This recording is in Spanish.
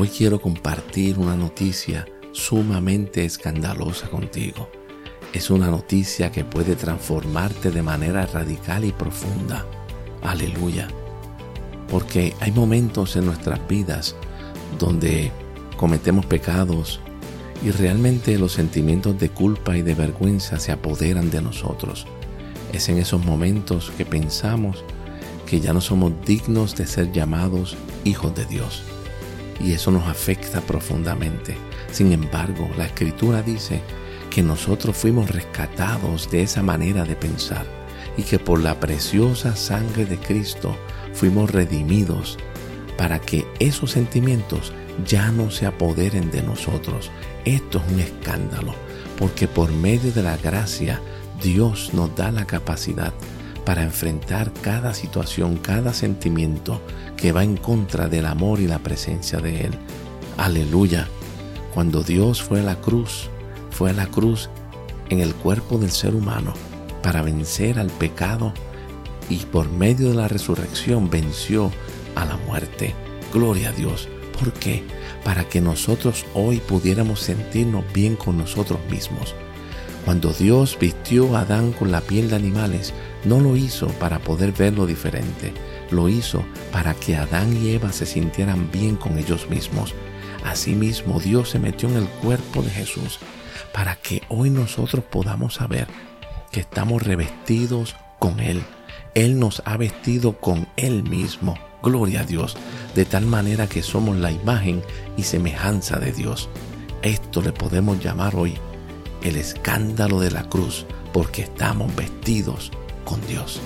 Hoy quiero compartir una noticia sumamente escandalosa contigo. Es una noticia que puede transformarte de manera radical y profunda. Aleluya. Porque hay momentos en nuestras vidas donde cometemos pecados y realmente los sentimientos de culpa y de vergüenza se apoderan de nosotros. Es en esos momentos que pensamos que ya no somos dignos de ser llamados hijos de Dios. Y eso nos afecta profundamente. Sin embargo, la escritura dice que nosotros fuimos rescatados de esa manera de pensar y que por la preciosa sangre de Cristo fuimos redimidos para que esos sentimientos ya no se apoderen de nosotros. Esto es un escándalo, porque por medio de la gracia Dios nos da la capacidad para enfrentar cada situación, cada sentimiento que va en contra del amor y la presencia de Él. Aleluya. Cuando Dios fue a la cruz, fue a la cruz en el cuerpo del ser humano para vencer al pecado y por medio de la resurrección venció a la muerte. Gloria a Dios. ¿Por qué? Para que nosotros hoy pudiéramos sentirnos bien con nosotros mismos. Cuando Dios vistió a Adán con la piel de animales, no lo hizo para poder verlo diferente, lo hizo para que Adán y Eva se sintieran bien con ellos mismos. Asimismo, Dios se metió en el cuerpo de Jesús para que hoy nosotros podamos saber que estamos revestidos con Él. Él nos ha vestido con Él mismo. Gloria a Dios, de tal manera que somos la imagen y semejanza de Dios. Esto le podemos llamar hoy el escándalo de la cruz, porque estamos vestidos con Dios.